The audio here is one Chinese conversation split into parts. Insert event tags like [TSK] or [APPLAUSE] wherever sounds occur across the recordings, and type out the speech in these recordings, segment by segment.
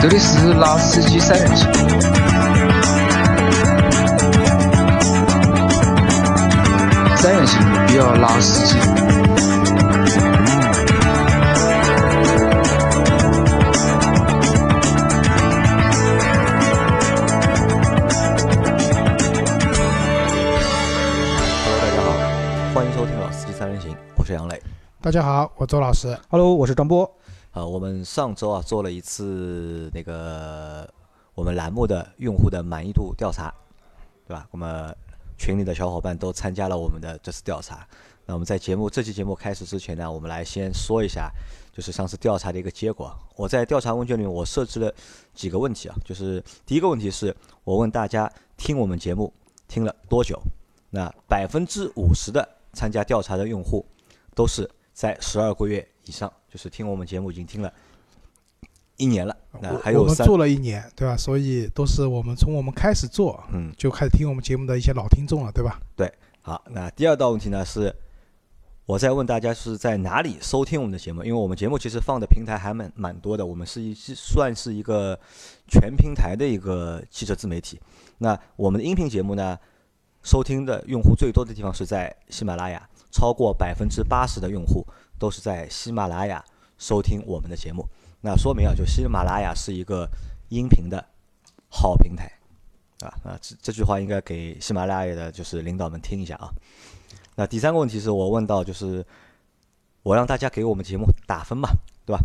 这里是拉司机三人行，三人行必要拉司机。Hello，大家好，欢迎收听《老司机三人行》，我是杨磊。大家好，我周老师。Hello，我是张波。呃，我们上周啊做了一次那个我们栏目的用户的满意度调查，对吧？那么群里的小伙伴都参加了我们的这次调查。那我们在节目这期节目开始之前呢，我们来先说一下，就是上次调查的一个结果。我在调查问卷里面，我设置了几个问题啊，就是第一个问题是我问大家听我们节目听了多久？那百分之五十的参加调查的用户都是在十二个月以上，就是听我们节目已经听了一年了。那还有，我们做了一年，对吧？所以都是我们从我们开始做嗯，就开始听我们节目的一些老听众了，对吧？对好。那第二道问题呢是，我在问大家是在哪里收听我们的节目，因为我们节目其实放的平台还蛮蛮多的，我们是一是算是一个全平台的一个汽车自媒体。那我们的音频节目呢，收听的用户最多的地方是在喜马拉雅，超过百分之八十的用户都是在喜马拉雅收听我们的节目。那说明啊，就喜马拉雅是一个音频的好平台啊啊，这这句话应该给喜马拉雅的就是领导们听一下啊。那第三个问题是我问到，就是我让大家给我们节目打分嘛，对吧？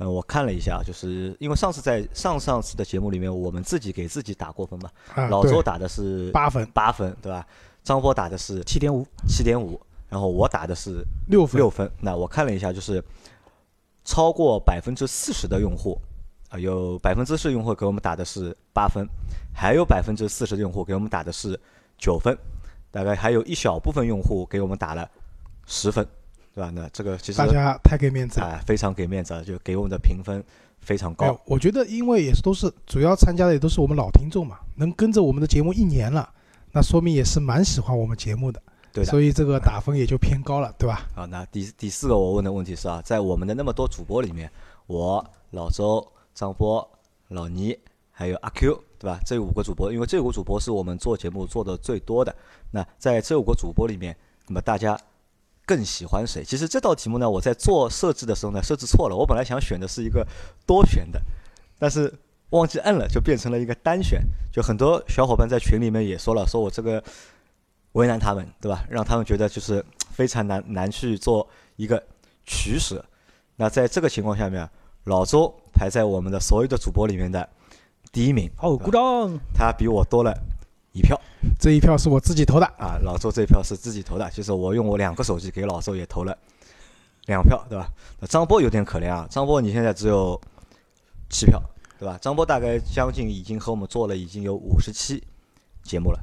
嗯，我看了一下，就是因为上次在上上次的节目里面，我们自己给自己打过分嘛，啊，老周打的是八分、八分，对吧？张波打的是七点五，七点五，然后我打的是六分，六分。那我看了一下，就是超过百分之四十的用户啊、有百分之四十用户给我们打的是八分，还有百分之四十的用户给我们打的是九分，大概还有一小部分用户给我们打了十分，对吧？那这个其实大家太给面子了。啊、非常给面子啊，就给我们的评分非常高。哎，我觉得因为也是都是主要参加的也都是我们老听众嘛，能跟着我们的节目一年了，那说明也是蛮喜欢我们节目的，对的。所以这个打分也就偏高了，对吧？好，那第第四个我问的问题是啊，在我们的那么多主播里面，我老周、张波、老倪还有阿 Q，对吧？这五个主播，因为这五个主播是我们做节目做的最多的。那在这五个主播里面，那么大家更喜欢谁？其实这道题目呢，我在做设置的时候呢，设置错了。我本来想选的是一个多选的，但是忘记摁了，就变成了一个单选。就很多小伙伴在群里面也说了，说我这个为难他们，对吧？让他们觉得就是非常难难去做一个取舍。那在这个情况下面，老周排在我们的所有的主播里面的第一名，好，对吧鼓掌。他比我多了一票这一票是我自己投的，啊。老周这一票是自己投的，就是我用我两个手机给老周也投了两票，对吧？那张波有点可怜啊，张波你现在只有七票，对吧？张波大概将近已经和我们做了已经有五十期节目了。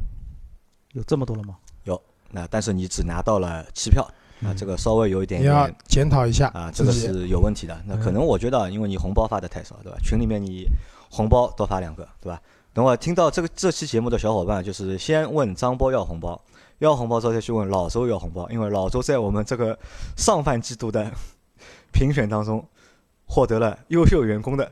有这么多了吗？有那但是你只拿到了七票，啊，这个稍微有一点你要点检讨一下啊，这个。是有问题的。那可能我觉得啊，因为你红包发的太少，对吧？群里面你红包多发两个，对吧？等会儿听到这个这期节目的小伙伴，就是先问张波要红包，要红包之后再去问老周要红包，因为老周在我们这个上半季度的 [LAUGHS] 评选当中获得了优秀员工的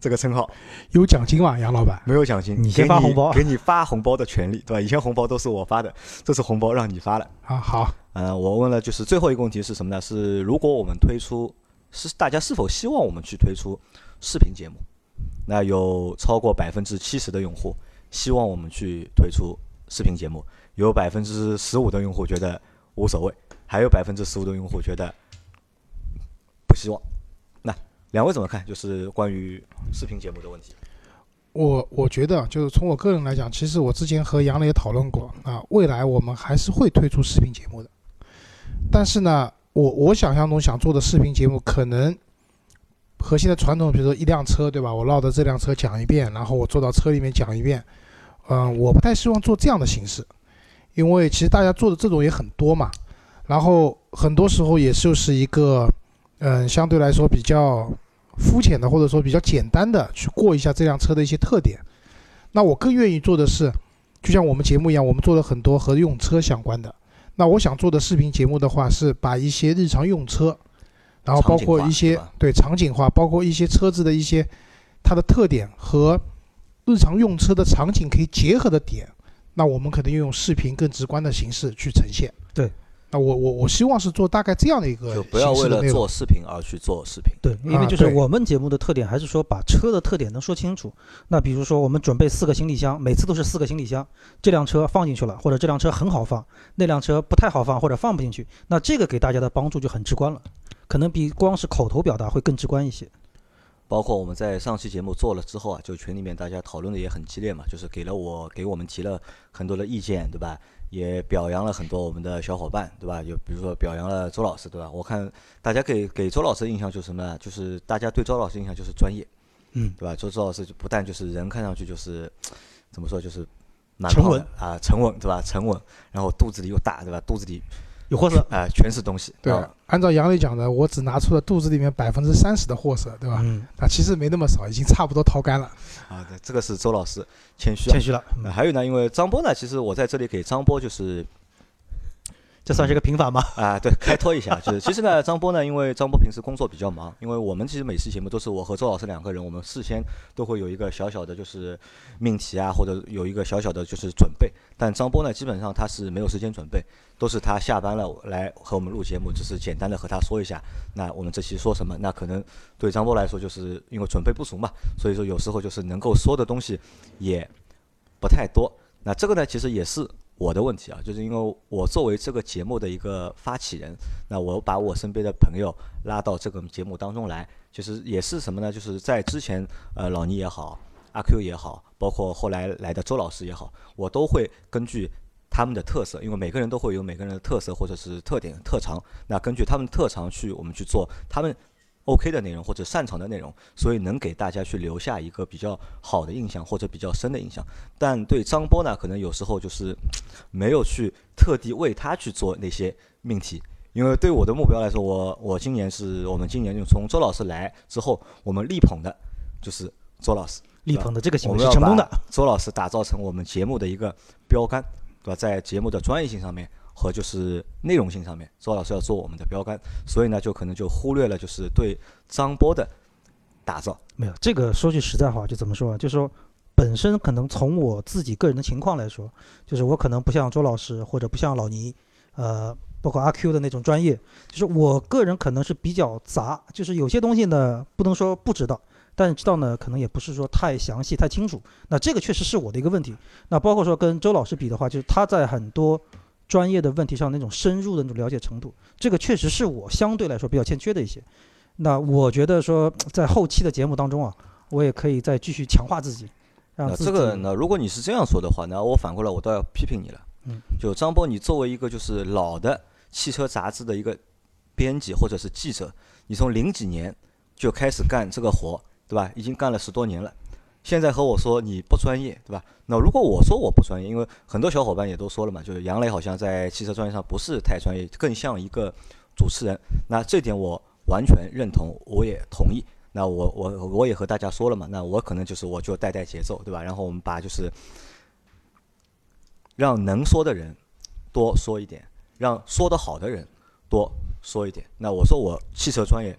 这个称号，有奖金吗，杨老板？没有奖金，你先发红包给你发红包的权利，对吧？以前红包都是我发的，这次红包让你发了。啊，好，呃，我问了，就是最后一个问题是什么呢？是如果我们推出，是大家是否希望我们去推出视频节目？那有超过百分之七十的用户希望我们去推出视频节目，有百分之十五的用户觉得无所谓，还有百分之十五的用户觉得不希望。那两位怎么看？就是关于视频节目的问题。我我觉得就是从我个人来讲，其实我之前和杨磊讨论过啊，未来我们还是会推出视频节目的，但是呢，我我想象中想做的视频节目可能和现在传统，比如说一辆车，对吧？我绕着这辆车讲一遍，然后我坐到车里面讲一遍，嗯、我不太希望做这样的形式，因为其实大家做的这种也很多嘛，然后很多时候也就是一个嗯、相对来说比较肤浅的，或者说比较简单的去过一下这辆车的一些特点。那我更愿意做的是，就像我们节目一样，我们做了很多和用车相关的。那我想做的视频节目的话，是把一些日常用车，然后包括一些对场景化，包括一些车子的一些它的特点和日常用车的场景可以结合的点，那我们可能用视频更直观的形式去呈现。对，那我我我希望是做大概这样的一个就不要为了做视频而去做视频。对，因为就是我们节目的特点还是说把车的特点能说清楚。那比如说我们准备四个行李箱，每次都是四个行李箱，这辆车放进去了，或者这辆车很好放，那辆车不太好放或者放不进去，那这个给大家的帮助就很直观了，可能比光是口头表达会更直观一些。包括我们在上期节目做了之后啊，就群里面大家讨论的也很激烈嘛，就是给了我给我们提了很多的意见，对吧？也表扬了很多我们的小伙伴，对吧？就比如说表扬了周老师，对吧？我看大家给给周老师的印象就是什么呢？就是大家对周老师印象就是专业，嗯，对吧？周周老师就不但就是人看上去就是怎么说，就是蛮沉稳啊，沉稳，对吧？沉稳，然后肚子里又大，对吧？肚子里有货色，啊、全是东西，对啊，按照杨磊讲的，我只拿出了肚子里面百分之三十的货色，对吧？嗯，那其实没那么少，已经差不多掏干了。啊，对，这个是周老师谦虚了谦。虚了，嗯呃还有呢，因为张波呢，其实我在这里给张波就是这算是个平反吗？啊，对，开脱一下，就是其实呢，张波呢，因为张波平时工作比较忙，因为我们其实每期节目都是我和周老师两个人，我们事先都会有一个小小的就是命题啊，或者有一个小小的就是准备，但张波呢，基本上他是没有时间准备，都是他下班了来和我们录节目，只是简单的和他说一下，那我们这期说什么，那可能对张波来说，就是因为准备不足嘛，所以说有时候就是能够说的东西也不太多。那这个呢，其实也是我的问题啊，就是因为我作为这个节目的一个发起人，那我把我身边的朋友拉到这个节目当中来，其实也是什么呢？就是在之前，呃，老倪也好，阿 Q 也好，包括后来来的周老师也好，我都会根据他们的特色，因为每个人都会有每个人的特色或者是特点特长，那根据他们特长去我们去做他们 OK 的内容或者擅长的内容，所以能给大家去留下一个比较好的印象或者比较深的印象。但对张波呢，可能有时候就是 [TSK] 没有去特地为他去做那些命题，因为对我的目标来说，我我今年是我们今年就从周老师来之后，我们力捧的就是周老师，力捧的这个行为是成功的。周老师打造成我们节目的一个标杆，对吧？在节目的专业性上面和就是内容性上面，周老师要做我们的标杆，所以呢，就可能就忽略了就是对张波的打造。没有这个，说句实在话，就怎么说啊？就是说，本身可能从我自己个人的情况来说，就是我可能不像周老师或者不像老倪，呃，包括阿 Q 的那种专业，就是我个人可能是比较杂，就是有些东西呢不能说不知道，但知道呢可能也不是说太详细、太清楚。那这个确实是我的一个问题。那包括说跟周老师比的话，就是他在很多专业的问题上那种深入的那种了解程度，这个确实是我相对来说比较欠缺的一些。那我觉得说，在后期的节目当中啊，我也可以再继续强化自己，让那这个呢，如果你是这样说的话，那我反过来我倒要批评你了。嗯，就张波，你作为一个就是老的汽车杂志的一个编辑或者是记者，你从零几年就开始干这个活，对吧？已经干了十多年了。现在和我说你不专业，对吧？那如果我说我不专业，因为很多小伙伴也都说了嘛，就是杨磊好像在汽车专业上不是太专业，更像一个主持人。那这点我完全认同，我也同意。那我我我也和大家说了嘛，那我可能就是我就带带节奏，对吧？然后我们把就是让能说的人多说一点，让说得好的人多说一点。那我说我汽车专业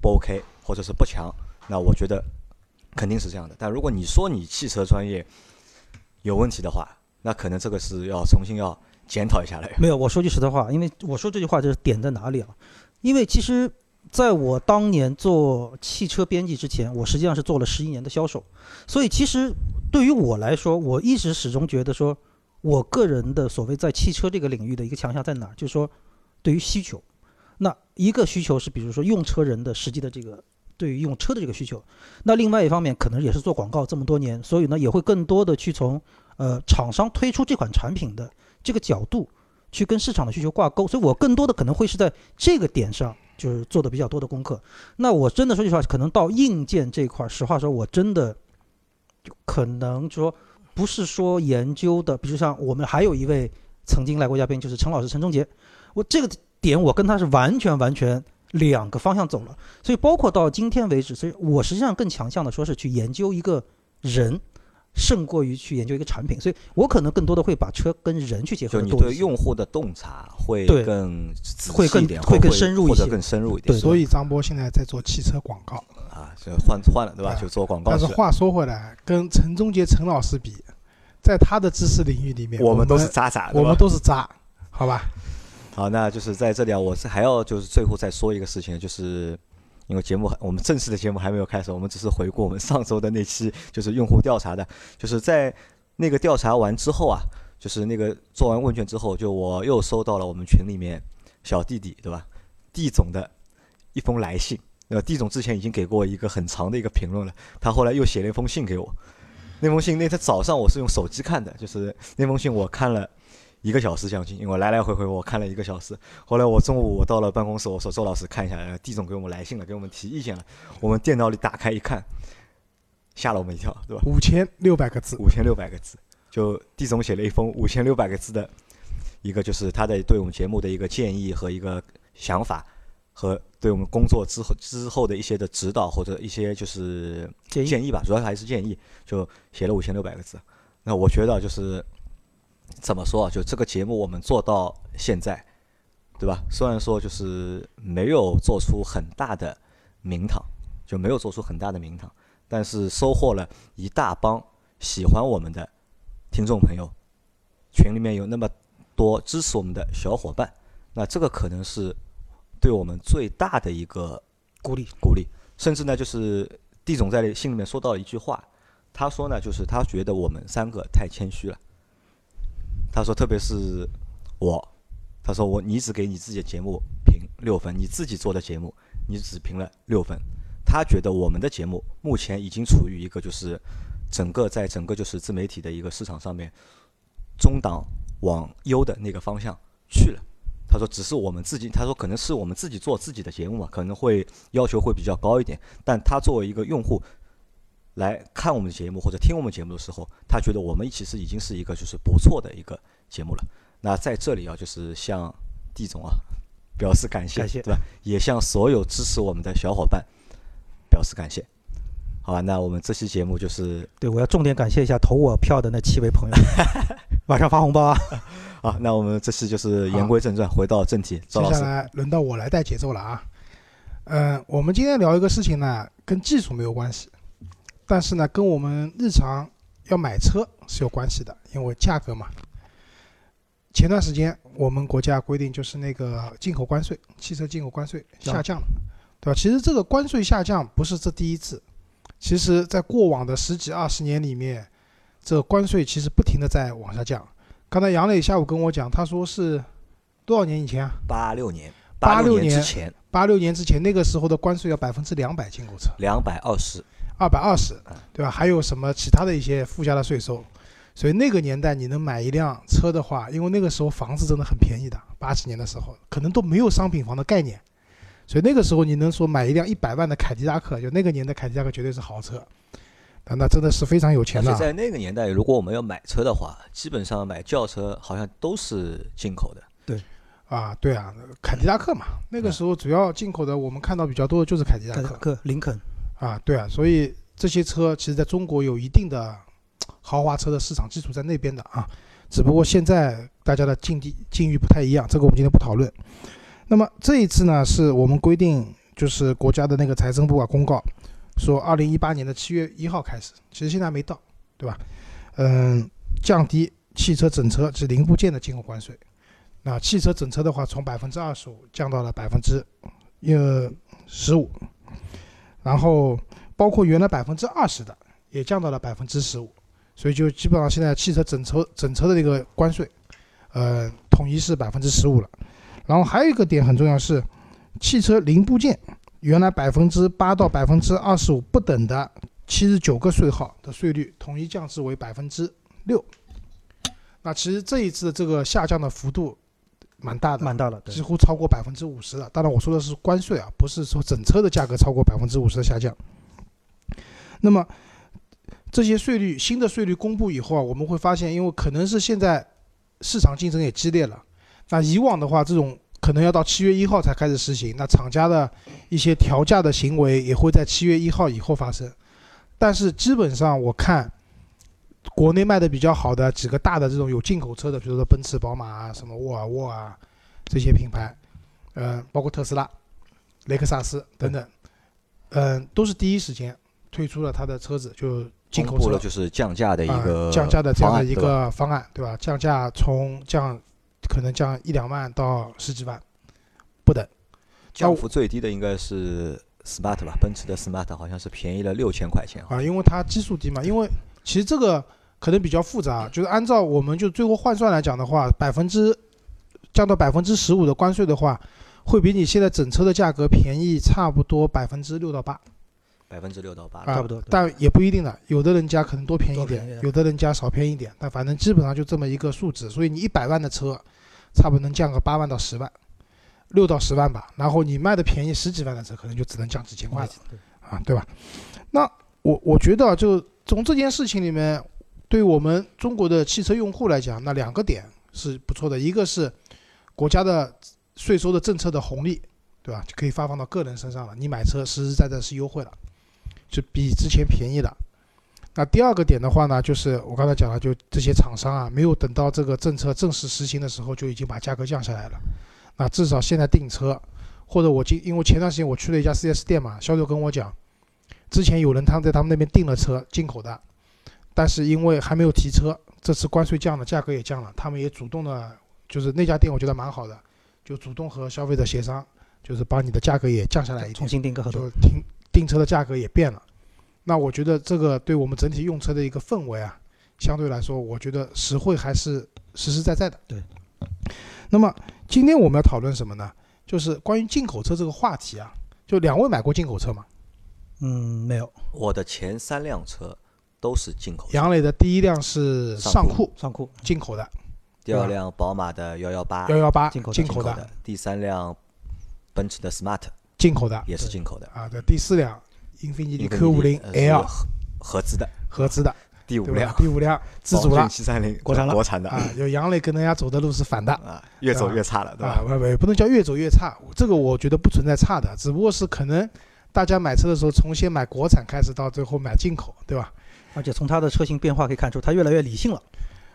不 OK，或者是不强，那我觉得肯定是这样的。但如果你说你汽车专业有问题的话，那可能这个是要重新要检讨一下了。没有。我说句实在话，因为我说这句话就是点在哪里啊？因为其实在我当年做汽车编辑之前，我实际上是做了十一年的销售，所以其实对于我来说，我一直始终觉得说，我个人的所谓在汽车这个领域的一个强项在哪儿？就是说，对于需求，那一个需求是比如说用车人的实际的这个对于用车的这个需求，那另外一方面可能也是做广告这么多年，所以呢也会更多的去从呃厂商推出这款产品的这个角度去跟市场的需求挂钩，所以我更多的可能会是在这个点上就是做的比较多的功课。那我真的说句实话，可能到硬件这块儿，实话说，我真的就可能说不是说研究的，比如像我们还有一位曾经来过嘉宾，就是陈老师陈忠杰，我这个点我跟他是完全完全两个方向走了，所以包括到今天为止，所以我实际上更强项的说是去研究一个人，胜过于去研究一个产品，所以我可能更多的会把车跟人去结合就你。对用户的洞察会更仔会更细一点，会会更深入一些或者更深入一点。对所以张波现在在做汽车广告。啊，就换换了对吧？啊就做广告。但是话说回来，跟陈忠杰陈老师比，在他的知识领域里面，我我们都是渣渣，我们？都是渣，好吧？好，那就是在这里啊，我是还要就是最后再说一个事情，就是因为节目我们正式的节目还没有开始，我们只是回顾我们上周的那期就是用户调查的，就是在那个调查完之后啊，就是那个做完问卷之后，就我又收到了我们群里面小弟弟对吧，地总的一封来信。呃，地总之前已经给过一个很长的一个评论了，他后来又写了一封信给我。那封信那天早上我是用手机看的，就是那封信我看了一个小时将近，因为我来来回回我看了一个小时。后来我中午我到了办公室，我说周老师看一下，呃地总给我们来信了，给我们提意见了。我们电脑里打开一看，吓了我们一跳，对吧？五千六百个字，五千六百个字，就地总写了一封五千六百个字的一个，就是他的对我们节目的一个建议和一个想法，和对我们工作之后之后的一些的指导或者一些就是建议吧，主要还是建议，就写了五千六百个字。那我觉得就是怎么说啊，就这个节目我们做到现在，对吧？虽然说就是没有做出很大的名堂，就没有做出很大的名堂，但是收获了一大帮喜欢我们的听众朋友，群里面有那么多支持我们的小伙伴，那这个可能是对我们最大的一个鼓励。鼓励，甚至呢，就是地总在信里面说到了一句话，他说呢，就是他觉得我们三个太谦虚了。他说，特别是我，他说我你只给你自己的节目评六分，你自己做的节目你只评了六分。他觉得我们的节目目前已经处于一个就是整个在整个就是自媒体的一个市场上面中档往优的那个方向去了。他说：“只是我们自己，他说可能是我们自己做自己的节目嘛，可能会要求会比较高一点。但他作为一个用户来看我们的节目或者听我们节目的时候，他觉得我们其实已经是一个就是不错的一个节目了。那在这里啊，就是向地总啊 [LAUGHS] 表示感谢，感谢对吧？也向所有支持我们的小伙伴表示感谢。好吧，那我们这期节目就是对，我要重点感谢一下投我票的那七位朋友，[LAUGHS] 晚上发红包啊！[LAUGHS] 好，那我们这期就是言归正传，回到正题，赵接下。来轮到我来带节奏了啊。嗯、我们今天聊一个事情呢，跟技术没有关系，但是呢，跟我们日常要买车是有关系的，因为价格嘛。前段时间我们国家规定就是那个进口关税，汽车进口关税下降了，对吧？其实这个关税下降不是这第一次，其实在过往的十几二十年里面，这个关税其实不停的在往下降。刚才杨磊下午跟我讲，他说是多少年以前啊？八六年，86六年之前八六年之前，那个时候的关税要百分之两百进口车，两百二十，二百二十嗯，对吧？还有什么其他的一些附加的税收？所以那个年代你能买一辆车的话，因为那个时候房子真的很便宜的，八几年的时候可能都没有商品房的概念，所以那个时候你能说买一辆一百万的凯迪拉克，就那个年代凯迪拉克绝对是豪车，啊，那真的是非常有钱的在那个年代，如果我们要买车的话，基本上买轿车好像都是进口的。对啊，对啊，凯迪拉克嘛，那个时候主要进口的，我们看到比较多的就是凯迪拉克。克林肯，啊，对啊，所以这些车其实在中国有一定的豪华车的市场基础在那边的啊，只不过现在大家的境地境遇不太一样，这个我们今天不讨论。那么这一次呢，是我们规定，就是国家的那个财政部啊公告，说二零一八年的七月一号开始，其实现在还没到，对吧？嗯，降低汽车整车及零部件的进口关税。那汽车整车的话，从百分之二十五降到了百分之呃十五，然后包括原来百分之二十的也降到了百分之十五，所以就基本上现在汽车整车整车的这个关税，呃，统一是百分之十五了。然后还有一个点很重要是，汽车零部件原来百分之八到百分之二十五不等的七十九个税号的税率，统一降至为百分之六。那其实这一次这个下降的幅度蛮大的，蛮大的，几，乎超过百分之五十了。当然，我说的是关税啊，不是说整车的价格超过百分之五十的下降。那么这些税率新的税率公布以后啊，我们会发现，因为可能是现在市场竞争也激烈了，那以往的话，这种可能要到七月一号才开始实行，那厂家的一些调价的行为也会在七月一号以后发生。但是基本上我看国内卖的比较好的几个大的这种有进口车的，比如说奔驰、宝马啊、什么沃尔沃啊这些品牌，嗯、包括特斯拉、雷克萨斯等等，嗯、都是第一时间推出了它的车子，就进口车了就是降价的一个啊降价的这样的一方案对吧个方案，对吧？降价从降可能降一两万到十几万不等。降幅最低的应该是 Smart 吧，奔驰的 Smart 好像是便宜了六千块钱。啊，因为它基数低嘛。因为其实这个可能比较复杂，就是按照我们就最后换算来讲的话，百分之降到百分之十五的关税的话，会比你现在整车的价格便宜差不多百分之六到八百分之六到八，啊，差不多但也不一定的，有的人家可能多便宜一点有的人家少便宜一点，但反正基本上就这么一个数值。所以你一百万的车，差不多能降个八万到十万，六到十万吧。然后你卖的便宜十几万的车，可能就只能降几千块了。对啊，对吧？那我我觉得啊，就从这件事情里面，对我们中国的汽车用户来讲，那两个点是不错的，一个是国家的税收的政策的红利，对吧？就可以发放到个人身上了，你买车实实在在是优惠了，就比之前便宜了。那第二个点的话呢，就是我刚才讲了，就这些厂商啊，没有等到这个政策正式实行的时候，就已经把价格降下来了。那至少现在订车，或者我今因为前段时间我去了一家 4S 店嘛，销售跟我讲，之前有人他们在他们那边订了车，进口的，但是因为还没有提车，这次关税降了，价格也降了，他们也主动的，就是那家店我觉得蛮好的，就主动和消费者协商，就是把你的价格也降下来一点重，新订个合同就，订订车的价格也变了。那我觉得这个对我们整体用车的一个氛围啊，相对来说，我觉得实惠还是实实在在的。对。那么今天我们要讨论什么呢？就是关于进口车这个话题啊。就两位买过进口车吗？嗯，没有。我的前三辆车都是进口车，杨磊的第一辆是尚酷，尚酷。进口的，第二辆宝马的幺幺八。幺幺八进口的进口的。第三辆奔驰的 Smart 进口的。也是进口的，啊。对，第四辆英菲尼迪 Q 五零呃 L 合合资的，合资的，第五辆？第五辆自主了。七三零国产了。国产的。啊。就杨磊跟人家走的路是反的。啊，越走越差了，对啊，吧？不不，不能叫越走越差，这个我觉得不存在差的，只不过是可能大家买车的时候从先买国产开始，到最后买进口，对吧？而且从它的车型变化可以看出，它越来越理性了。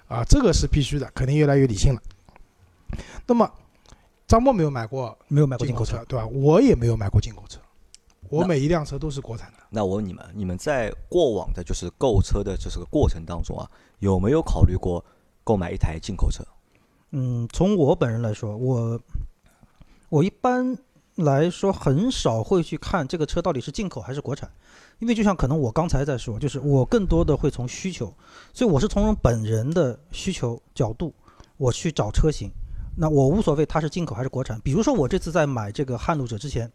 啊，这个是必须的，肯定越来越理性了。那么，张默没有买过没有买过进口车，，对吧？我也没有买过进口车，我每一辆车都是国产的。那我问你们，你们在过往的就是购车的这个过程当中啊，有没有考虑过购买一台进口车？嗯，从我本人来说，我我一般来说很少会去看这个车到底是进口还是国产，因为就像可能我刚才在说，就是我更多的会从需求，所以我是从本人的需求角度我去找车型。那我无所谓它是进口还是国产。比如说我这次在买这个撼路者之前，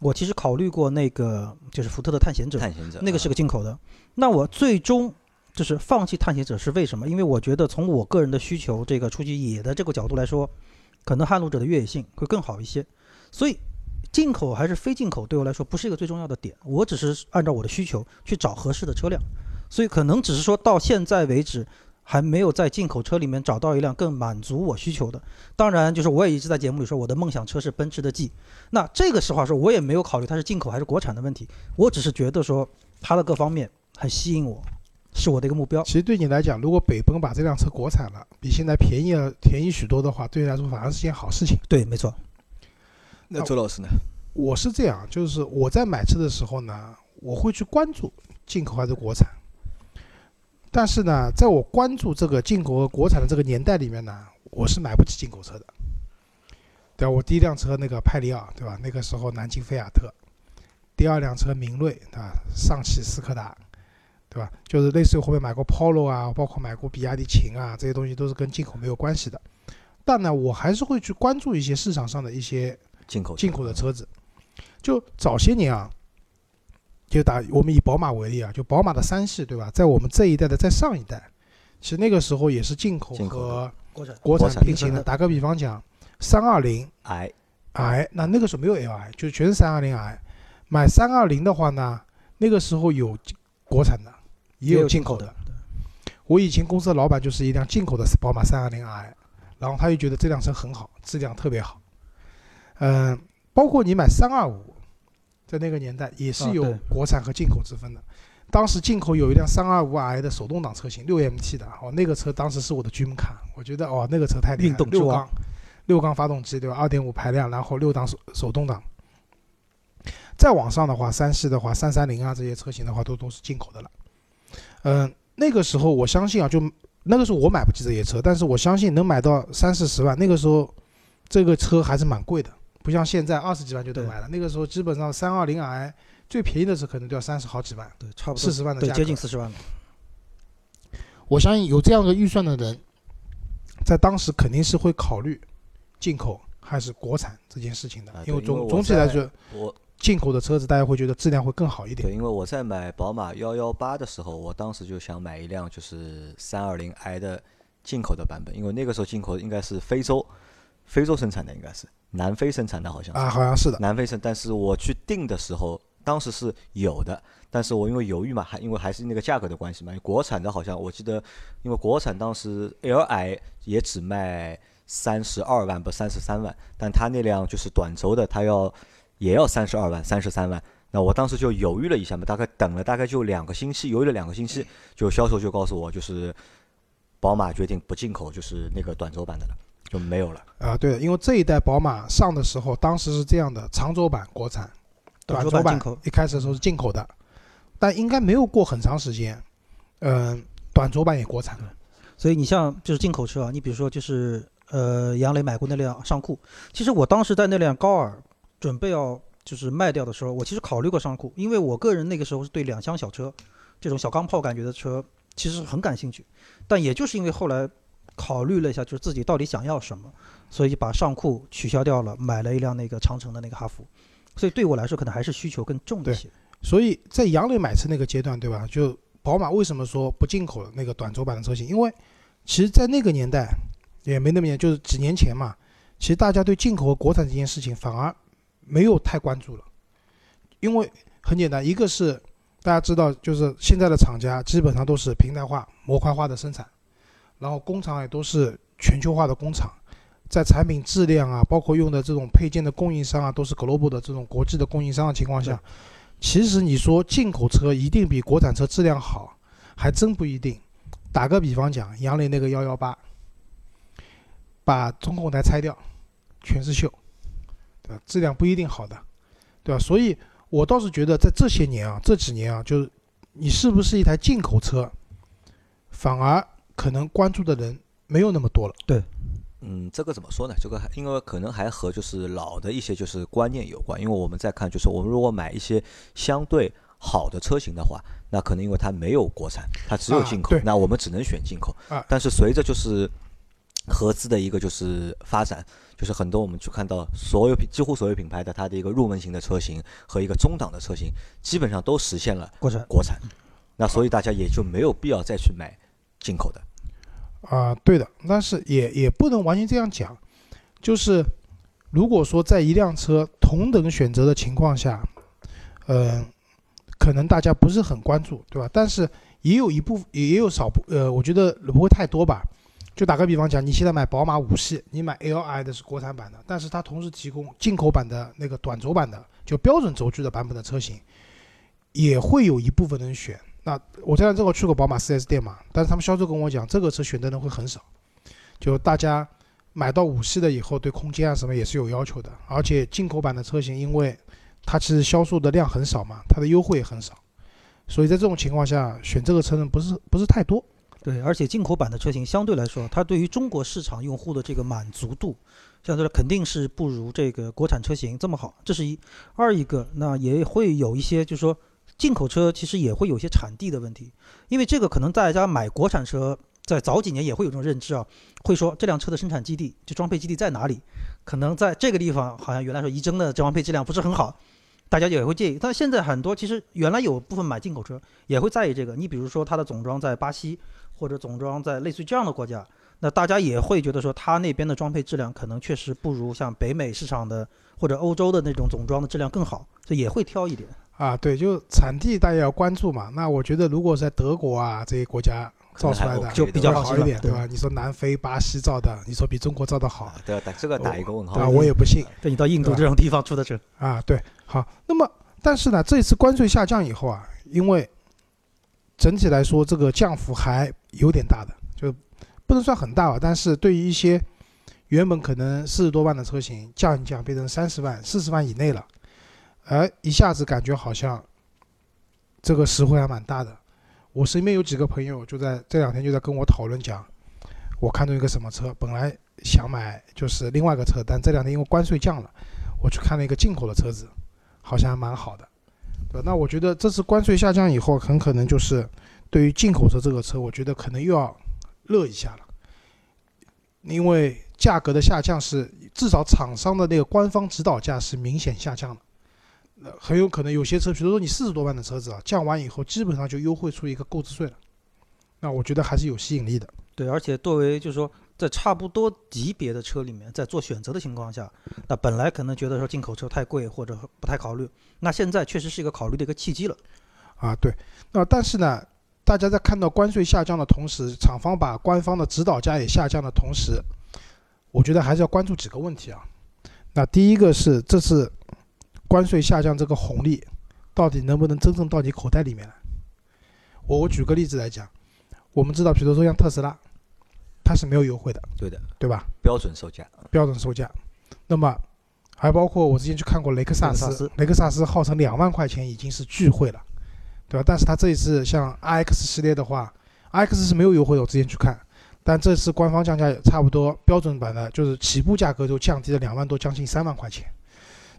我其实考虑过那个就是福特的探险者，探险者啊那个是个进口的。那我最终就是放弃探险者是为什么？因为我觉得从我个人的需求，这个出去野的这个角度来说，可能撼路者的越野性会更好一些。所以进口还是非进口对我来说不是一个最重要的点，我只是按照我的需求去找合适的车辆。所以可能只是说到现在为止。还没有在进口车里面找到一辆更满足我需求的。当然，就是我也一直在节目里说，我的梦想车是奔驰的 G。那这个实话说，我也没有考虑它是进口还是国产的问题，我只是觉得说它的各方面很吸引我，是我的一个目标。其实对你来讲，如果北奔把这辆车国产了，比现在便宜了便宜许多的话，对你来说反而是件好事情。对，没错。那周老师呢？我是这样，就是我在买车的时候呢，我会去关注进口还是国产。但是呢，在我关注这个进口和国产的这个年代里面呢，我是买不起进口车的。对吧？我第一辆车那个派里奥，对吧？那个时候南京菲亚特，第二辆车明锐，对吧？上汽斯柯达，对吧？就是类似于后面买过 Polo 啊，包括买过比亚迪秦啊，这些东西都是跟进口没有关系的。但呢，我还是会去关注一些市场上的一些进口进口的车子。就早些年啊，就打我们以宝马为例啊，就宝马的三系，对吧？在我们这一代的在上一代，其实那个时候也是进口和国产国国产并行的。打个比方讲，三二零 i i，那那个时候没有 Li，就全是三二零 i。买三二零的话呢，那个时候有国产的，也有进口的。。我以前公司的老板就是一辆进口的宝马三二零 i，然后他就觉得这辆车很好，质量特别好。嗯、包括你买三二五，在那个年代也是有国产和进口之分的。当时进口有一辆三二五 i 的手动挡车型，六 MT 的，哦，那个车当时是我的 dream car，，我觉得哦，那个车太厉害了运动六缸，六缸发动机对吧？二点五排量，然后六档手手动挡。再往上的话，三系的话，三三零啊这些车型的话，都都是进口的了。嗯、那个时候我相信啊，就那个时候我买不起这些车，但是我相信能买到三四十万，那个时候这个车还是蛮贵的，不像现在二十几万就能买了。那个时候基本上三二零 i 最便宜的时候可能都要三十好几万，对，差不多四十万的对，价格，接近四十万了。我相信有这样的预算的人，在当时肯定是会考虑进口还是国产这件事情的因为总总体来说，我进口的车子大家会觉得质量会更好一点对，。因为我在买宝马幺幺八的时候，我当时就想买一辆就是三二零 i 的进口的版本，因为那个时候进口应该是非洲，非洲生产的应该是南非生产的，好像啊，好像是的，南非生，但是我去订的时候，当时是有的，但是我因为犹豫嘛，还因为还是那个价格的关系嘛，国产的好像我记得，因为国产当时 Li 也只卖三十二万不三十三万，但他那辆就是短轴的，他要也要三十二万三十三万。那我当时就犹豫了一下嘛，大概等了大概就两个星期，犹豫了两个星期，就销售就告诉我，就是宝马决定不进口，就是那个短轴版的了，就没有了。啊，对的，因为这一代宝马上的时候，当时是这样的，长轴版国产，短短轴版轴版进口一开始的时候是进口的，但应该没有过很长时间，嗯、短轴版也国产了。所以你像就是进口车啊，你比如说就是呃杨磊买过那辆尚酷，其实我当时在那辆高尔准备要就是卖掉的时候，我其实考虑过尚酷，因为我个人那个时候是对两厢小车这种小钢炮感觉的车其实很感兴趣，但也就是因为后来考虑了一下，就是自己到底想要什么，所以把尚酷取消掉了，买了一辆那个长城的那个哈弗。所以对我来说，可能还是需求更重一些。所以在杨磊买车那个阶段，对吧？就宝马为什么说不进口那个短轴版的车型？因为其实，在那个年代也没那么年，就是几年前嘛，其实大家对进口和国产这件事情反而没有太关注了，因为很简单，一个是大家知道，就是现在的厂家基本上都是平台化、模块化的生产，然后工厂也都是全球化的工厂。在产品质量啊，包括用的这种配件的供应商啊，都是 global 的这种国际的供应商的情况下，其实你说进口车一定比国产车质量好，还真不一定。打个比方讲，杨磊那个幺幺八，把中控台拆掉，全是锈，对吧？质量不一定好的，对吧？所以我倒是觉得在这些年啊，这几年啊，就是你是不是一台进口车，反而可能关注的人没有那么多了。对嗯，这个怎么说呢？这个还因为可能还和就是老的一些就是观念有关。因为我们在看，就是我们如果买一些相对好的车型的话，那可能因为它没有国产，它只有啊进口，对那我们只能选进口。啊但是随着就是合资的一个就是发展，就是很多我们去看到所有品几乎所有品牌的它的一个入门型的车型和一个中档的车型，基本上都实现了国产国产。那所以大家也就没有必要再去买进口的。啊、对的，但是也也不能完全这样讲，就是如果说在一辆车同等选择的情况下，嗯、可能大家不是很关注，对吧？但是也有一部分也有少部，呃，我觉得不会太多吧。就打个比方讲，你现在买宝马五系，你买 Li 的是国产版的，但是它同时提供进口版的那个短轴版的，就标准轴距的版本的车型，也会有一部分人选。那我这辆正好去过宝马 4S 店嘛，但是他们销售跟我讲，这个车选的人会很少，就大家买到五系的以后，对空间啊什么也是有要求的，而且进口版的车型，因为它其实销售的量很少嘛，它的优惠也很少，所以在这种情况下，选这个车人不是不是太多。对，而且进口版的车型相对来说，它对于中国市场用户的这个满足度，相对来肯定是不如这个国产车型这么好。这是一，二一个那也会有一些，就是说进口车其实也会有些产地的问题，因为这个可能大家买国产车在早几年也会有这种认知啊，会说这辆车的生产基地就装配基地在哪里，可能在这个地方好像原来说仪征的装配质量不是很好。大家也会介意，但现在很多其实原来有部分买进口车也会在意这个。你比如说它的总装在巴西，或者总装在类似于这样的国家，那大家也会觉得说它那边的装配质量可能确实不如像北美市场的或者欧洲的那种总装的质量更好，所以也会挑一点。啊，对，就产地大家要关注嘛。那我觉得，如果在德国啊这些国家造出来的，就比较好一点，对对吧？你说南非、巴西造的，你说比中国造的好啊，，对啊，打这个打一个问号啊。我也不信对你到印度这种地方出的车，啊。对，好，那么但是呢，这次关税下降以后啊，因为整体来说这个降幅还有点大的，就不能算很大吧，但是对于一些原本可能四十多万的车型降一降变成三十万、四十万以内了，哎一下子感觉好像这个实惠还蛮大的。我身边有几个朋友就在这两天就在跟我讨论讲，我看中一个什么车，本来想买就是另外一个车，但这两天因为关税降了，我去看了一个进口的车子，好像还蛮好的。对，那我觉得这次关税下降以后，很可能就是对于进口车这个车，我觉得可能又要热一下了，因为价格的下降是至少厂商的那个官方指导价是明显下降的，呃，很有可能有些车，比如说你四十多万的车子啊，降完以后基本上就优惠出一个购置税了，那我觉得还是有吸引力的。对，而且作为就是说在差不多级别的车里面，在做选择的情况下，那本来可能觉得说进口车太贵或者不太考虑，那现在确实是一个考虑的一个契机了。啊，对，那但是呢，大家在看到关税下降的同时，厂方把官方的指导价也下降的同时，我觉得还是要关注几个问题啊。那第一个是这次关税下降这个红利，到底能不能真正到你口袋里面来？我我举个例子来讲，我们知道，比如说像特斯拉，它是没有优惠的，对的，对吧？标准售价。标准售价。那么还包括我之前去看过雷克萨斯雷克萨斯，号称两万块钱已经是巨惠了，对吧？但是它这一次像 iX 系列的话，iX 是没有优惠的，我之前去看，但这次官方降价也差不多，标准版的就是起步价格就降低了两万多，将近三万块钱。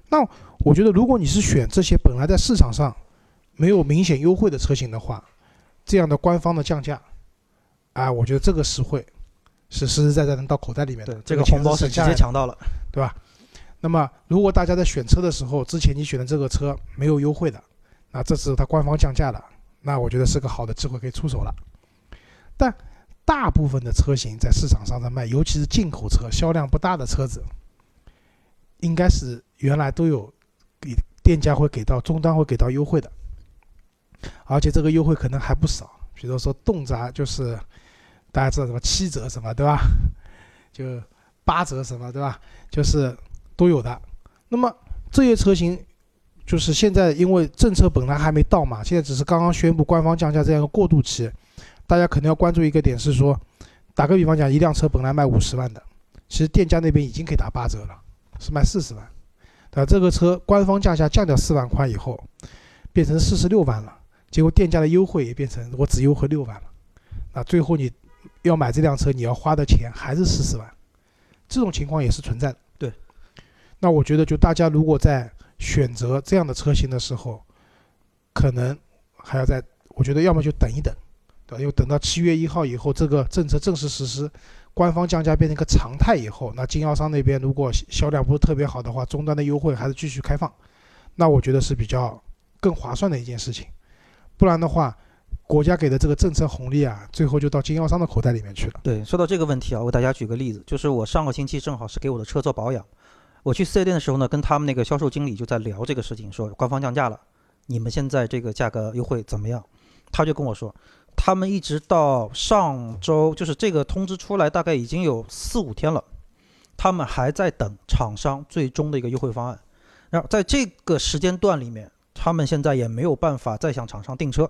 那我觉得，如果你是选这些本来在市场上没有明显优惠的车型的话，这样的官方的降价，啊，我觉得这个实惠是实实在在能到口袋里面的对，，这个钱红包是直接抢到了。对吧？那么如果大家在选车的时候，之前你选的这个车没有优惠的，那这次它官方降价了，那我觉得是个好的机会可以出手了。但大部分的车型在市场上在卖，尤其是进口车，销量不大的车子，应该是原来都有给店家会给到终端会给到优惠的，而且这个优惠可能还不少，比如说动辄就是大家知道什么七折什么，对吧？就八折什么，对吧？就是都有的。那么这些车型，就是现在因为政策本来还没到嘛，现在只是刚刚宣布官方降价这样一个过渡期，大家可能要关注一个点是说，打个比方讲，一辆车本来卖五十万的，其实店家那边已经可以打八折了，是卖四十万。对吧？这个车官方价价降掉四万块以后，变成四十六万了，结果店家的优惠也变成我只优惠六万了，那最后你要买这辆车，你要花的钱还是四十万，这种情况也是存在的。对，那我觉得就大家如果在选择这样的车型的时候，可能还要在，我觉得要么就等一等，对吧？因为等到七月一号以后，这个政策正式实施，官方降价变成一个常态以后，那经销商那边如果销量不是特别好的话，终端的优惠还是继续开放，那我觉得是比较更划算的一件事情。不然的话，国家给的这个政策红利啊，最后就到经销商的口袋里面去了。对，说到这个问题啊，我给大家举个例子，就是我上个星期正好是给我的车做保养，我去四 S 店的时候呢，跟他们那个销售经理就在聊这个事情，说官方降价了，你们现在这个价格优惠怎么样？他就跟我说，他们一直到上周，就是这个通知出来大概已经有四五天了，他们还在等厂商最终的一个优惠方案。然后在这个时间段里面，他们现在也没有办法再向厂商订车，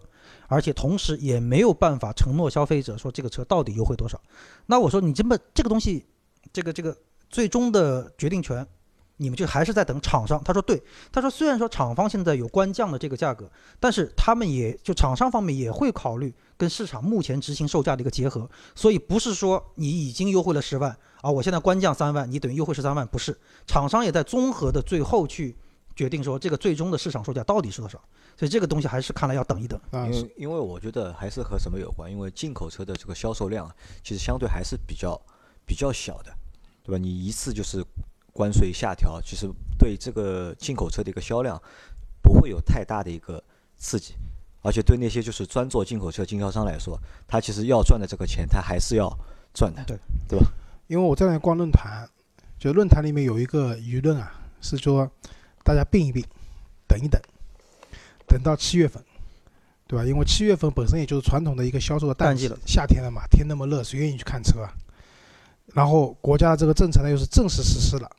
而且同时也没有办法承诺消费者说这个车到底优惠多少。那我说你这么这个东西，这个这个最终的决定权，你们就还是在等厂商。他说对，他说虽然说厂方现在有官降的这个价格，但是他们也就厂商方面也会考虑跟市场目前执行售价的一个结合，所以不是说你已经优惠了十万啊，我现在官降三万，你等于优惠十三万，不是，厂商也在综合的最后去决定说这个最终的市场售价到底是多少，所以这个东西还是看来要等一等。啊因，为因为我觉得还是和什么有关，因为进口车的这个销售量啊，其实相对还是比较比较小的，对吧？你一次就是关税下调，其实对这个进口车的一个销量不会有太大的一个刺激，而且对那些就是专做进口车经销商来说，他其实要赚的这个钱，他还是要赚的，对对吧？因为我在那逛论坛，就论坛里面有一个舆论啊，是说大家并一并，等一等，等到七月份，对吧？因为七月份本身也就是传统的一个销售的淡淡季了夏天了嘛，天那么热，谁愿意去看车啊？然后国家的这个政策呢又是正式实施了，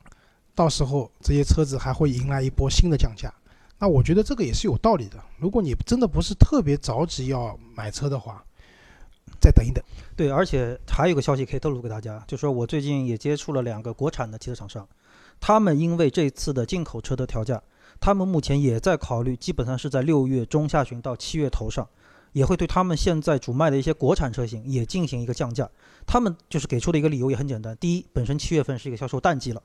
到时候这些车子还会迎来一波新的降价，那我觉得这个也是有道理的。如果你真的不是特别着急要买车的话，再等一等。对，而且还有个消息可以透露给大家，就说我最近也接触了两个国产的汽车厂商，他们因为这次的进口车的调价，他们目前也在考虑，基本上是在六月中下旬到七月头上，也会对他们现在主卖的一些国产车型也进行一个降价。他们就是给出的一个理由也很简单，第一，本身七月份是一个销售淡季了，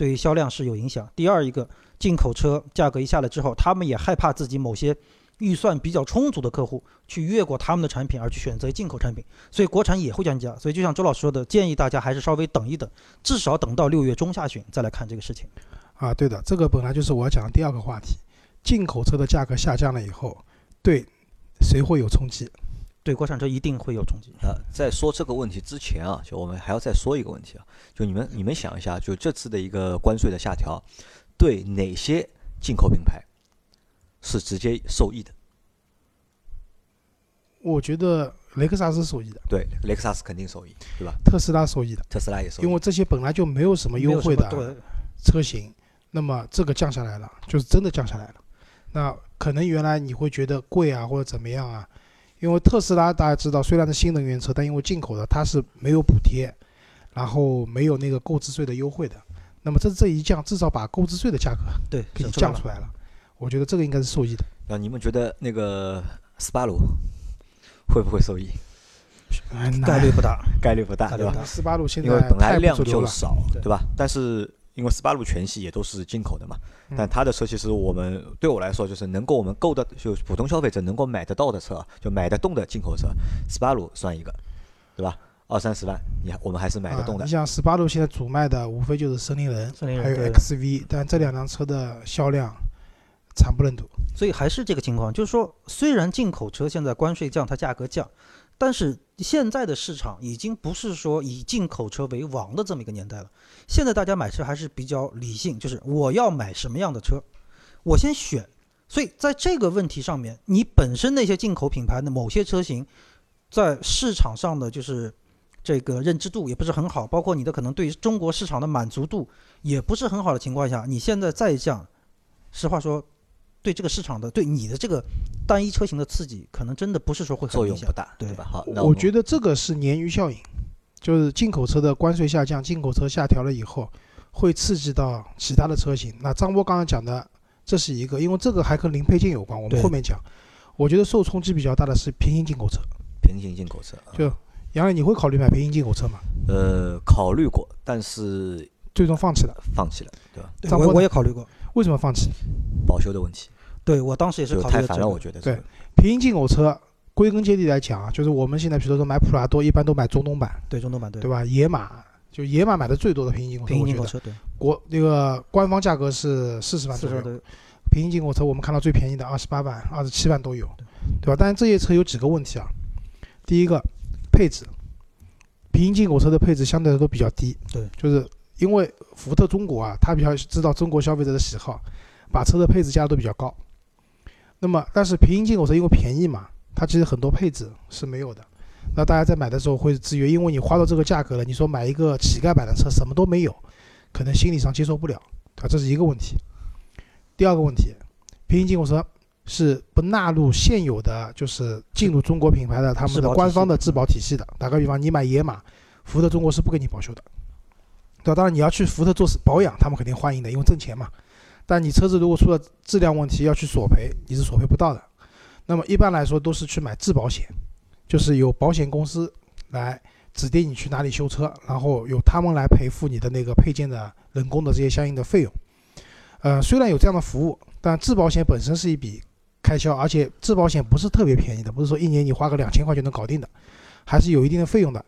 对于销量是有影响；第二一个，进口车价格一下来之后，他们也害怕自己某些。预算比较充足的客户去越过他们的产品而去选择进口产品，所以国产也会降价。所以就像周老师说的，建议大家还是稍微等一等，至少等到六月中下旬再来看这个事情。啊，对的，这个本来就是我要讲的第二个话题。进口车的价格下降了以后，对谁会有冲击？对国产车一定会有冲击。啊，在说这个问题之前啊，就我们还要再说一个问题啊，就你们你们想一下，就这次的一个关税的下调，对哪些进口品牌？是直接受益的。我觉得雷克萨斯受益的，对，雷克萨斯肯定受益，对吧？特斯拉受益的，特斯拉也受益，因为这些本来就没有什么优惠的车型，那么这个降下来了，就是真的降下来了。那可能原来你会觉得贵啊，或者怎么样啊？因为特斯拉大家知道，虽然是新能源车，但因为进口的，它是没有补贴，然后没有那个购置税的优惠的。那么这这一降，至少把购置税的价格对给你降出来了。我觉得这个应该是受益的。那你们觉得那个斯巴鲁会不会受益？概率不大，概率不大，对吧？斯巴鲁现在因为本来量就少，对吧？但是因为斯巴鲁全系也都是进口的嘛，但它的车其实我们对我来说就是能够我们购的，就普通消费者能够买得到的车，就买得动的进口车，斯巴鲁算一个，对吧？二三十万，你我们还是买得动的。你像斯巴鲁现在主卖的无非就是森林人，还有 XV，但这两辆车的销量。惨不忍睹，所以还是这个情况，就是说，虽然进口车现在关税降，它价格降，但是现在的市场已经不是说以进口车为王的这么一个年代了。现在大家买车还是比较理性，就是我要买什么样的车，我先选。所以在这个问题上面，你本身那些进口品牌的某些车型，在市场上的就是这个认知度也不是很好，包括你的可能对中国市场的满足度也不是很好的情况下，你现在再降，实话说。对这个市场的，对你的这个单一车型的刺激，可能真的不是说会作用不大，对吧？好，我觉得这个是鲶鱼效应，就是进口车的关税下降，进口车下调了以后，会刺激到其他的车型。那张波刚刚讲的，这是一个，因为这个还跟零配件有关，我们后面讲。我觉得受冲击比较大的是平行进口车。平行进口车，就杨磊，你会考虑买平行进口车吗？呃，考虑过，但是最终放弃了，放弃了，对吧？张波我也考虑过。为什么放弃？保修的问题。对我当时也是考虑太烦了，我觉得。对，平行进口车，归根结底来讲啊，就是我们现在比如说买普拉多，一般都买中东版。对，中东版对。对吧？野马就野马买的最多的平行进口车，平行进口车对。国那个官方价格是四十万左右。平行进口车我们看到最便宜的二十八万、二十七万都有，对吧？但是这些车有几个问题啊？第一个，配置，平行进口车的配置相对来说比较低。对。就是因为福特中国啊，它比较知道中国消费者的喜好，把车的配置加的都比较高。那么，但是平行进口车因为便宜嘛，它其实很多配置是没有的。那大家在买的时候会制约，因为你花到这个价格了，你说买一个乞丐版的车什么都没有，可能心理上接受不了，对吧？这是一个问题。第二个问题，平行进口车是不纳入现有的就是进入中国品牌的他们的官方的质保体系的。打个比方，你买野马，福特中国是不给你保修的，对吧？当然你要去福特做保养，他们肯定欢迎的，因为挣钱嘛。但你车子如果出了质量问题要去索赔，你是索赔不到的。那么一般来说都是去买质保险，就是由保险公司来指定你去哪里修车，然后由他们来赔付你的那个配件的人工的这些相应的费用。呃，虽然有这样的服务，但质保险本身是一笔开销，而且质保险不是特别便宜的，不是说一年你花个两千块就能搞定的，还是有一定的费用的。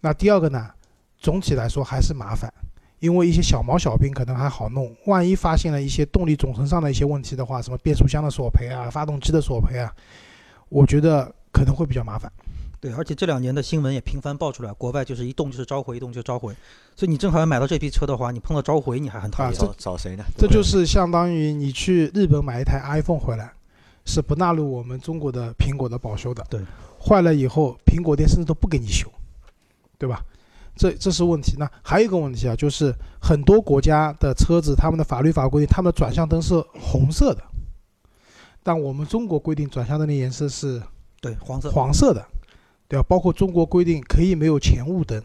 那第二个呢，总体来说还是麻烦。因为一些小毛小病可能还好弄，万一发现了一些动力总成上的一些问题的话，什么变速箱的索赔啊、发动机的索赔啊，我觉得可能会比较麻烦。对，而且这两年的新闻也频繁爆出来，国外就是一动就是召回，一动就召回，所以你正好要买到这批车的话，你碰到召回你还很讨厌。找找谁呢？这就是相当于你去日本买一台 iPhone 回来，是不纳入我们中国的苹果的保修的。对，坏了以后苹果店甚至都不给你修，对吧？这这是问题。那还有一个问题啊，就是很多国家的车子，他们的法律法规，他们的转向灯是红色的，但我们中国规定转向灯的颜色是对，黄色。黄色的，对吧？包括中国规定可以没有前雾灯，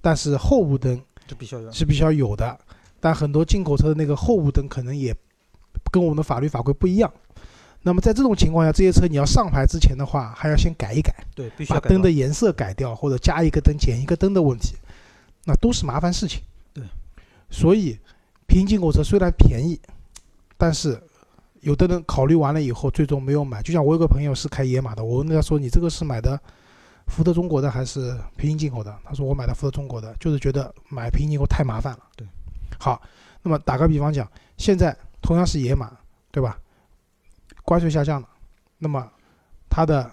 但是后雾灯这必须要有。是必须要有的。但很多进口车的那个后雾灯可能也跟我们的法律法规不一样。那么在这种情况下，这些车你要上牌之前的话，还要先改一改，对，必须把灯的颜色改掉，或者加一个灯减一个灯的问题，那都是麻烦事情。对，所以平行进口车虽然便宜，但是有的人考虑完了以后，最终没有买。就像我有个朋友是开野马的，我问他说：“你这个是买的福特中国的还是平行进口的？”他说：“我买的福特中国的，就是觉得买平行进口太麻烦了。”对，好，那么打个比方讲，现在同样是野马，对吧？关税下降了，那么它的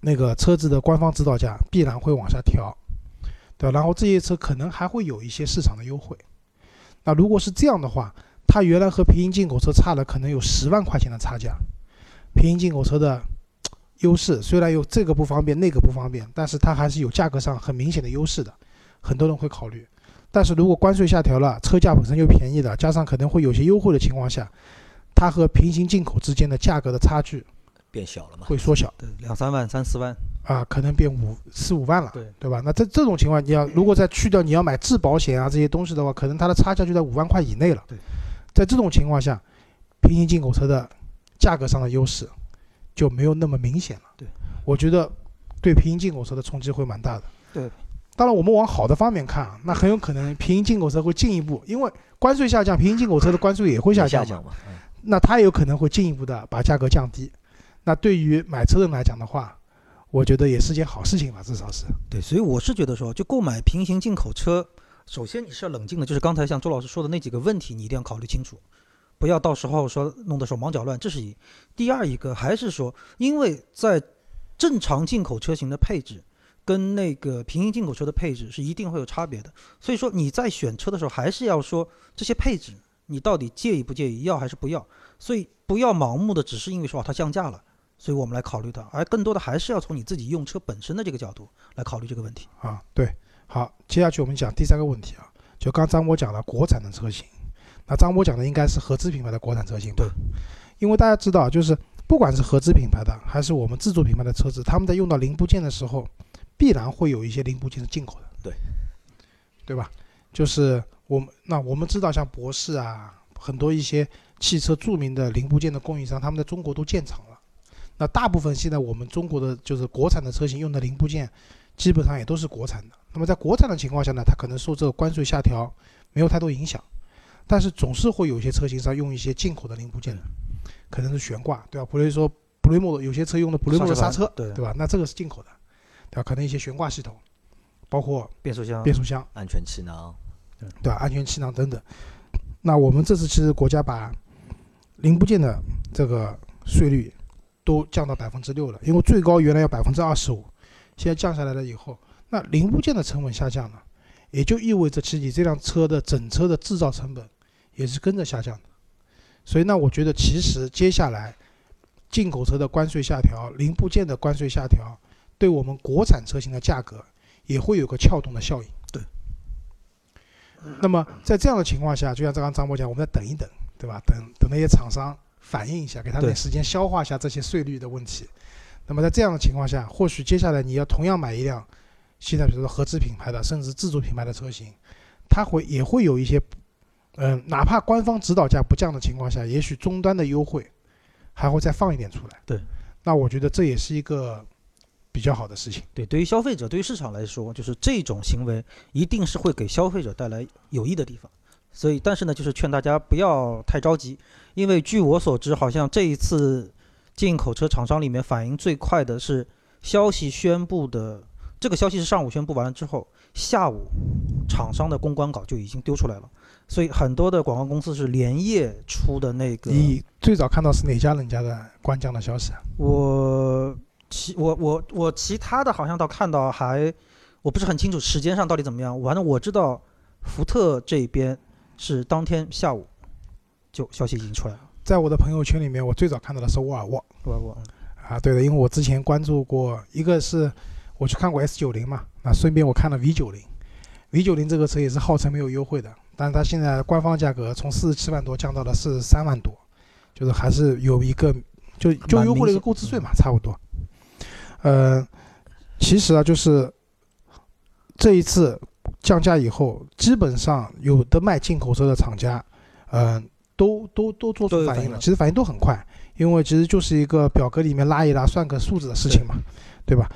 那个车子的官方指导价必然会往下调，对？然后这些车可能还会有一些市场的优惠。那如果是这样的话，它原来和平行进口车差了可能有十万块钱的差价。平行进口车的优势虽然有这个不方便那个不方便，但是它还是有价格上很明显的优势的，很多人会考虑。但是如果关税下调了，车价本身就便宜了，加上可能会有些优惠的情况下，它和平行进口之间的价格的差距变小了嘛？会缩小对，两三万、三四万。啊，可能变五四五万了，对对吧？那这这种情况，你要如果再去掉你要买质保险啊这些东西的话，可能它的差价就在五万块以内了。对，在这种情况下，平行进口车的价格上的优势就没有那么明显了。对，我觉得对平行进口车的冲击会蛮大的。对，当然我们往好的方面看啊，那很有可能平行进口车会进一步，因为关税下降，平行进口车的关税也会下降嘛。下降嘛？嗯那它有可能会进一步的把价格降低。那对于买车人来讲的话，我觉得也是件好事情吧，至少是。对，所以我是觉得说，就购买平行进口车，首先你是要冷静的，就是刚才像周老师说的那几个问题，你一定要考虑清楚，不要到时候说弄得手忙脚乱。这是一。第二一个还是说，因为在正常进口车型的配置跟那个平行进口车的配置是一定会有差别的，所以说你在选车的时候还是要说这些配置你到底介意不介意，要还是不要。所以不要盲目的只是因为说、它降价了。所以我们来考虑它，而更多的还是要从你自己用车本身的这个角度来考虑这个问题。啊，对，好，接下去我们讲第三个问题啊，就刚张波讲了国产的车型，那张波讲的应该是合资品牌的国产车型吧？对，因为大家知道，就是不管是合资品牌的还是我们自主品牌的车子，他们在用到零部件的时候，必然会有一些零部件是进口的，对，对吧？就是我们那我们知道，像博世啊，很多一些汽车著名的零部件的供应商，他们在中国都建厂了。那大部分现在我们中国的就是国产的车型用的零部件，基本上也都是国产的。那么在国产的情况下呢，它可能受这个关税下调没有太多影响，但是总是会有一些车型上用一些进口的零部件，可能是悬挂，对吧？比如说普雷莫有些车用的普雷莫的刹车，对对吧？那这个是进口的，对吧？可能一些悬挂系统，包括变速箱，变速箱，安全气囊，对吧？安全气囊等等。那我们这次其实国家把零部件的这个税率都降到百分之六了，因为最高原来要百分之二十五，现在降下来了以后，那零部件的成本下降了，也就意味着其实你这辆车的整车的制造成本也是跟着下降的。所以呢，我觉得其实接下来进口车的关税下调，零部件的关税下调，对我们国产车型的价格也会有个撬动的效应。对。那么在这样的情况下，就像刚刚张博讲，我们再等一等，对吧？等等那些厂商反映一下，给他对点时间消化一下这些税率的问题。那么在这样的情况下，或许接下来你要同样买一辆现在比如说合资品牌的，甚至自主品牌的车型，它会也会有一些，嗯、哪怕官方指导价不降的情况下，也许终端的优惠还会再放一点出来。对，那我觉得这也是一个比较好的事情。对，对于消费者，对于市场来说，就是这种行为一定是会给消费者带来有益的地方。所以，但是呢，就是劝大家不要太着急，因为据我所知，好像这一次进口车厂商里面反应最快的是消息宣布的，这个消息是上午宣布完了之后，下午厂商的公关稿就已经丢出来了。所以很多的广告公司是连夜出的那个。你最早看到是哪家人家的官降的消息啊？我其我我我其他的好像倒看到还，我不是很清楚时间上到底怎么样。反正我知道福特这边是当天下午就消息已经出来了。在我的朋友圈里面，我最早看到的是沃尔沃沃尔沃啊，对的，因为我之前关注过，一个是我去看过 S 九零嘛，那顺便我看了 V 九零，V 九零这个车也是号称没有优惠的，但是它现在官方价格从四十七万多降到了四十三万多，就是还是有一个就就优惠了一个购置税嘛，差不多。呃，其实啊，就是这一次降价以后，基本上有的卖进口车的厂家，嗯、都都都做出反应了，其实反应都很快，因为其实就是一个表格里面拉一拉，算个数字的事情嘛，对吧？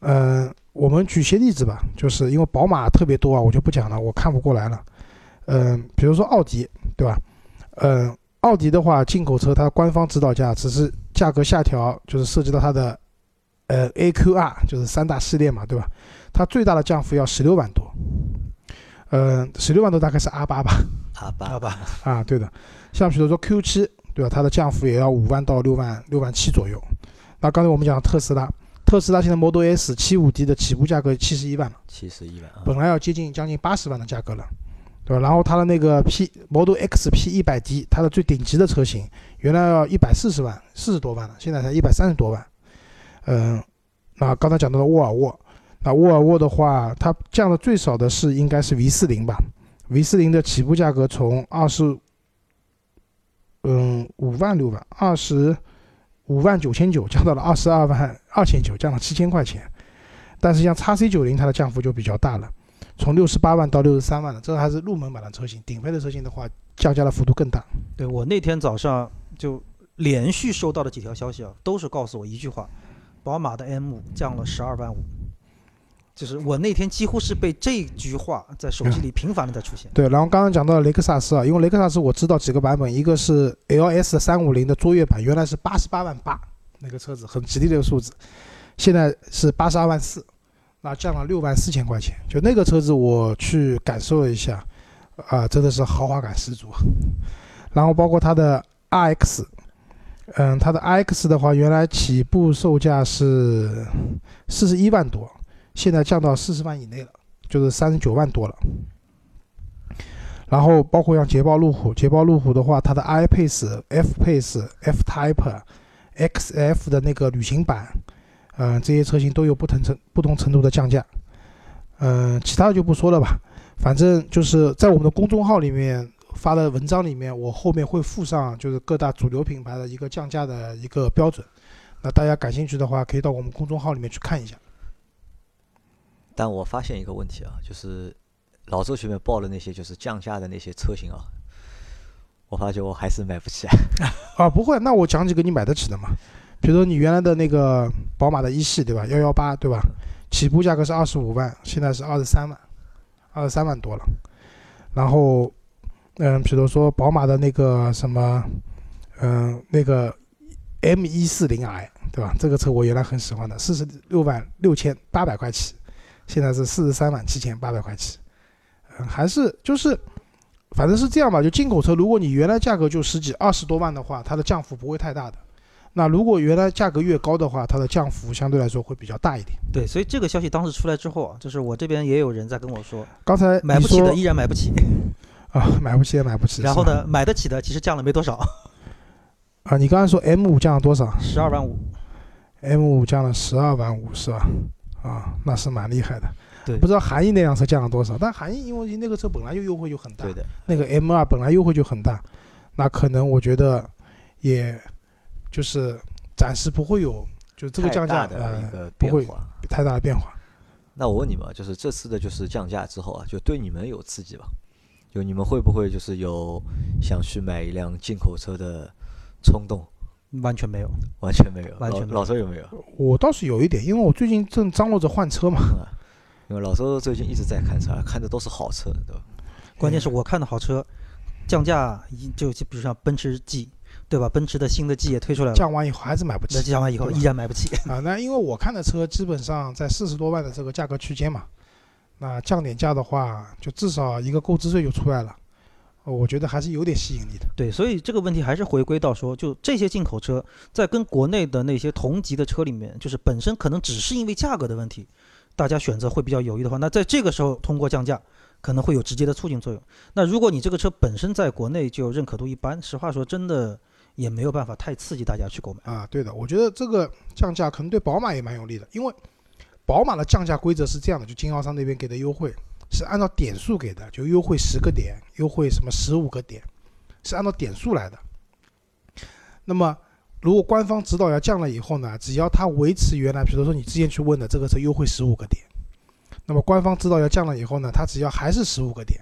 嗯、我们举些例子吧，就是因为宝马特别多啊，我就不讲了，我看不过来了。嗯、比如说奥迪，对吧？嗯、奥迪的话，进口车它官方指导价只是价格下调，就是涉及到它的呃 AQR，就是三大系列嘛，对吧？它最大的降幅要十六万多，嗯、十六万多大概是 R 八吧？阿巴好吧，啊，对的，像比如说 Q 七，对吧？它的降幅也要五万到六万六万七左右。那刚才我们讲特斯拉，特斯拉现在 Model S 七五 D 的起步价格七十一万了，七十一万啊，本来要接近将近八十万的价格了，对吧？然后它的那个 P Model X P 一百 D，它的最顶级的车型，原来要一百四十万，四十多万了，现在才一百三十多万。嗯，那刚才讲到的沃尔沃，那沃尔沃的话，它降的最少的是应该是 V 四零吧？V 四零的起步价格从二十，嗯，五万六万，二十五万九千九降到了二十二万二千九，降了七千块钱。但是像 x C 九零它的降幅就比较大了，从六十八万到六十三万了，这还是入门版的车型，顶配的车型的话降价的幅度更大。对我那天早上就连续收到的几条消息啊，都是告诉我一句话：宝马的 M 五降了十二万五。就是我那天几乎是被这句话在手机里频繁的在出现。对，然后刚刚讲到雷克萨斯啊，因为雷克萨斯我知道几个版本，一个是 LS 三五零的卓越版，原来是八十八万八，那个车子很吉利的一个数字，现在是八十二万四，那降了六万四千块钱。就那个车子我去感受了一下，啊、真的是豪华感十足。然后包括它的 RX，嗯，它的 RX 的话，原来起步售价是四十一万多，现在降到四十万以内了，就是三十九万多了。然后包括像捷豹路虎，捷豹路虎的话，它的 i Pace、F Pace、F Type、XF 的那个旅行版，嗯、这些车型都有不同程不同程度的降价。嗯、其他的就不说了吧，反正就是在我们的公众号里面发的文章里面，我后面会附上就是各大主流品牌的一个降价的一个标准。那大家感兴趣的话，可以到我们公众号里面去看一下。但我发现一个问题啊，就是老周前面报的那些就是降价的那些车型啊，我发觉我还是买不起。啊，[LAUGHS] 啊不会，那我讲几个你买得起的嘛。比如说你原来的那个宝马的一系，对吧？幺幺八，对吧？起步价格是二十五万，现在是二十三万，二十三万多了。然后，嗯，比如说宝马的那个什么，嗯，那个 M 一四零 i，对吧？这个车我原来很喜欢的，四十六万六千八百块起，现在是四十三万七千八百块起。嗯，还是就是。反正是这样吧，就进口车，如果你原来价格就十几、二十多万的话，它的降幅不会太大的。那如果原来价格越高的话，它的降幅相对来说会比较大一点。对，所以这个消息当时出来之后啊，就是我这边也有人在跟我说，刚才买不起的依然买不起，啊，买不起也买不起。然后呢，买得起的其实降了没多少，啊，你刚才说 M 五降了多少十二万五。？M 五降了十二万五是吧？啊，那是蛮厉害的。对不知道韩义那辆车降了多少，但韩义因为那个车本来就优惠就很大，对的，那个 M 二本来优惠就很大，那可能我觉得也就是暂时不会有就这个降价的一呃个变化。太大的变化。那我问你们啊，就是这次的就是降价之后啊，就对你们有刺激吧？就你们会不会就是有想去买一辆进口车的冲动？完全没有，完全没有，老完全没有老周有没有？我倒是有一点，因为我最近正张罗着换车嘛。因为老周最近一直在看车，看的都是好车，对吧？关键是我看的好车，降价一就就比如像奔驰 G，对吧？奔驰的新的 G 也推出来了，降完以后还是买不那起降完以后依然买不起。啊。那因为我看的车基本上在四十多万的这个价格区间嘛，那降点价的话，就至少一个购置税就出来了，呃我觉得还是有点吸引力的。对，所以这个问题还是回归到说，就这些进口车在跟国内的那些同级的车里面，就是本身可能只是因为价格的问题，大家选择会比较犹豫的话，那在这个时候通过降价，可能会有直接的促进作用。那如果你这个车本身在国内就认可度一般，实话说，真的也没有办法太刺激大家去购买。啊，对的，我觉得这个降价可能对宝马也蛮有利的，因为宝马的降价规则是这样的，就经销商那边给的优惠是按照点数给的，就优惠十个点，优惠什么十五个点，是按照点数来的。那么如果官方指导价降了以后呢，只要它维持原来，比如说你之前去问的这个车优惠十五个点，那么官方指导价降了以后呢，它只要还是十五个点，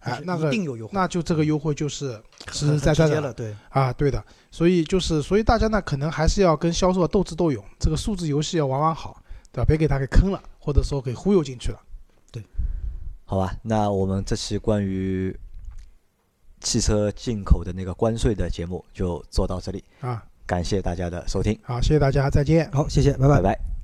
哎，那个定有优惠，那就这个优惠就是实实在在的了，对，啊，对的，所以就是，所以大家呢，可能还是要跟销售斗智斗勇，这个数字游戏要玩玩好，对吧？别给他给坑了，或者说给忽悠进去了。好吧，那我们这期关于汽车进口的那个关税的节目就做到这里，啊，感谢大家的收听，好，谢谢大家，再见。好，谢谢，拜拜拜。拜